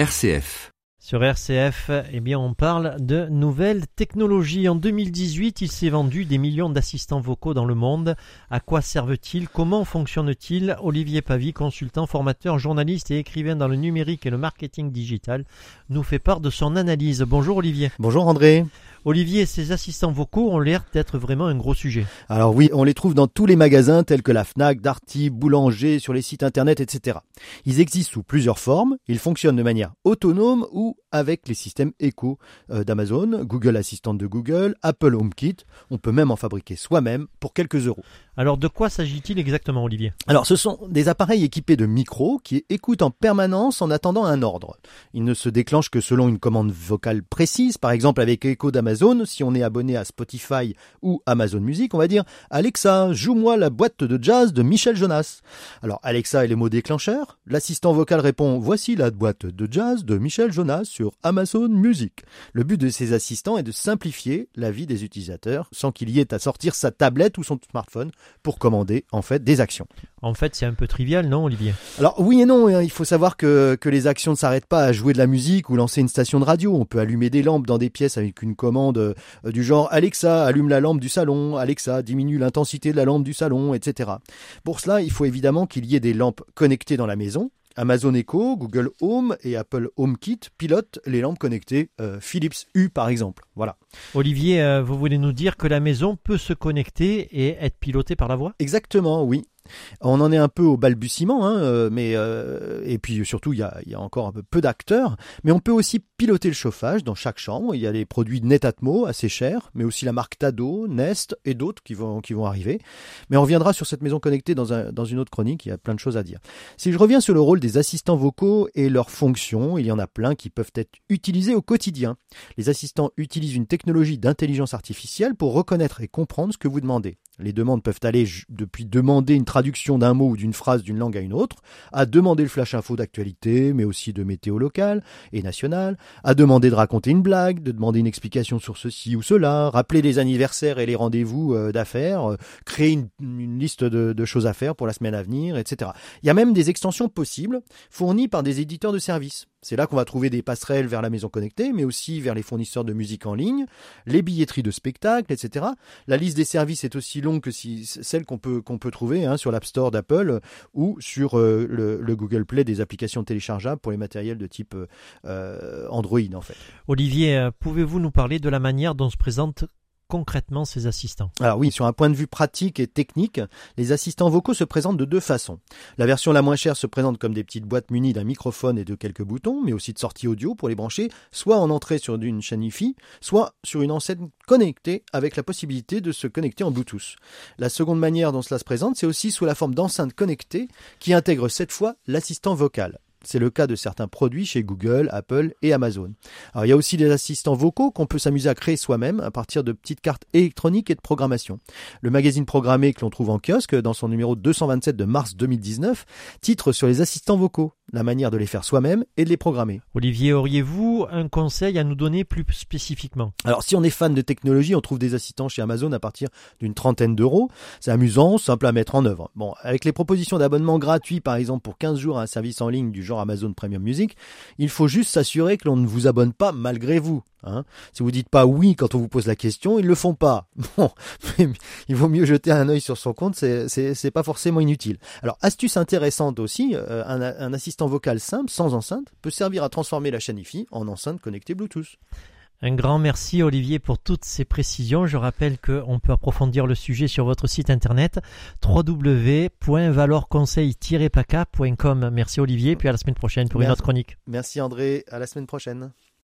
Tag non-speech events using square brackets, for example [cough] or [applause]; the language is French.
RCF. Sur RCF, eh bien, on parle de nouvelles technologies. En 2018, il s'est vendu des millions d'assistants vocaux dans le monde. À quoi servent-ils? Comment fonctionnent-ils? Olivier Pavie, consultant, formateur, journaliste et écrivain dans le numérique et le marketing digital, nous fait part de son analyse. Bonjour Olivier. Bonjour André. Olivier, ces assistants vocaux ont l'air d'être vraiment un gros sujet. Alors oui, on les trouve dans tous les magasins tels que la FNAC, Darty, Boulanger, sur les sites internet, etc. Ils existent sous plusieurs formes, ils fonctionnent de manière autonome ou avec les systèmes Echo euh, d'Amazon, Google Assistant de Google, Apple HomeKit. On peut même en fabriquer soi-même pour quelques euros. Alors de quoi s'agit-il exactement Olivier? Alors ce sont des appareils équipés de micros qui écoutent en permanence en attendant un ordre. Ils ne se déclenchent que selon une commande vocale précise, par exemple avec Echo d'Amazon, si on est abonné à Spotify ou Amazon Music, on va dire Alexa, joue-moi la boîte de jazz de Michel Jonas. Alors Alexa est le mot déclencheur, l'assistant vocal répond voici la boîte de jazz de Michel Jonas sur Amazon Music. Le but de ces assistants est de simplifier la vie des utilisateurs sans qu'il y ait à sortir sa tablette ou son smartphone pour commander en fait des actions. En fait, c'est un peu trivial, non, Olivier? Alors oui et non, hein. il faut savoir que, que les actions ne s'arrêtent pas à jouer de la musique ou lancer une station de radio. On peut allumer des lampes dans des pièces avec une commande euh, du genre Alexa, allume la lampe du salon, Alexa, diminue l'intensité de la lampe du salon, etc. Pour cela, il faut évidemment qu'il y ait des lampes connectées dans la maison. Amazon Echo, Google Home et Apple HomeKit pilotent les lampes connectées euh, Philips Hue par exemple. Voilà. Olivier, euh, vous voulez nous dire que la maison peut se connecter et être pilotée par la voix? Exactement, oui. On en est un peu au balbutiement, hein, euh, mais euh, et puis surtout il y a, encore un peu peu d'acteurs, mais on peut aussi piloter le chauffage dans chaque chambre. Il y a les produits Netatmo assez chers, mais aussi la marque Tado, Nest et d'autres qui vont arriver. Mais on reviendra sur cette maison connectée dans une autre chronique. Il y a plein de choses à dire. Si je reviens sur le rôle des assistants vocaux et leurs fonctions, il y en a plein qui peuvent être utilisés au quotidien. Les assistants utilisent une technologie d'intelligence artificielle pour reconnaître et comprendre ce que vous demandez. Les demandes peuvent aller depuis demander une traduction d'un mot ou d'une phrase d'une langue à une autre, à demander le flash info d'actualité, mais aussi de météo locale et nationale, à demander de raconter une blague, de demander une explication sur ceci ou cela, rappeler les anniversaires et les rendez-vous euh, d'affaires, euh, créer une, liste de, de, choses à faire pour la semaine à venir, etc. Il y a même des extensions possibles fournies par des éditeurs de services. C'est là qu'on va trouver des passerelles vers la maison connectée, mais aussi vers les fournisseurs de musique en ligne, les billetteries de spectacles, etc. La liste des services est aussi longue que si, celle qu'on peut, qu'on peut trouver hein, sur l'App Store d'Apple ou sur euh, le, le, Google Play des applications téléchargeables pour les matériels de type euh, Android en fait. Olivier, euh, pouvez-vous nous parler de la manière dont se présente concrètement ces assistants? Alors oui, sur un point de vue pratique et technique, les assistants vocaux se présentent de deux façons. La version la moins chère se présente comme des petites boîtes munies d'un microphone et de quelques boutons, mais aussi de sortie audio pour les brancher, soit en entrée sur une chaîne Wi-Fi, soit sur une enceinte connectée avec la possibilité de se connecter en Bluetooth. La seconde manière dont cela se présente, c'est aussi sous la forme d'enceinte connectée qui intègre cette fois l'assistant vocal. C'est le cas de certains produits chez Google, Apple et Amazon. Alors, il y a aussi des assistants vocaux qu'on peut s'amuser à créer soi-même à partir de petites cartes électroniques et de programmation. Le magazine programmé que l'on trouve en kiosque dans son numéro 227 de mars 2019 titre sur les assistants vocaux, la manière de les faire soi-même et de les programmer. Olivier, auriez-vous un conseil à nous donner plus spécifiquement? Alors, si on est fan de technologie, on trouve des assistants chez Amazon à partir d'une trentaine d'euros. C'est amusant, simple à mettre en œuvre. Bon, avec les propositions d'abonnement gratuit, par exemple, pour 15 jours à un service en ligne du genre Amazon Premium Music, il faut juste s'assurer que l'on ne vous abonne pas malgré vous. Hein. Si vous dites pas oui quand on vous pose la question, ils le font pas. [laughs] Bon, il vaut mieux jeter un œil sur son compte, c'est pas forcément inutile. Alors, astuce intéressante aussi, euh, un, un assistant vocal simple, sans enceinte, peut servir à transformer la chaîne IFI en enceinte connectée Bluetooth. Un grand merci Olivier pour toutes ces précisions. Je rappelle qu'on peut approfondir le sujet sur votre site internet www.valorconseil-paca.com. Merci Olivier, puis à la semaine prochaine pour une autre chronique. Merci André, à la semaine prochaine.